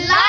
the.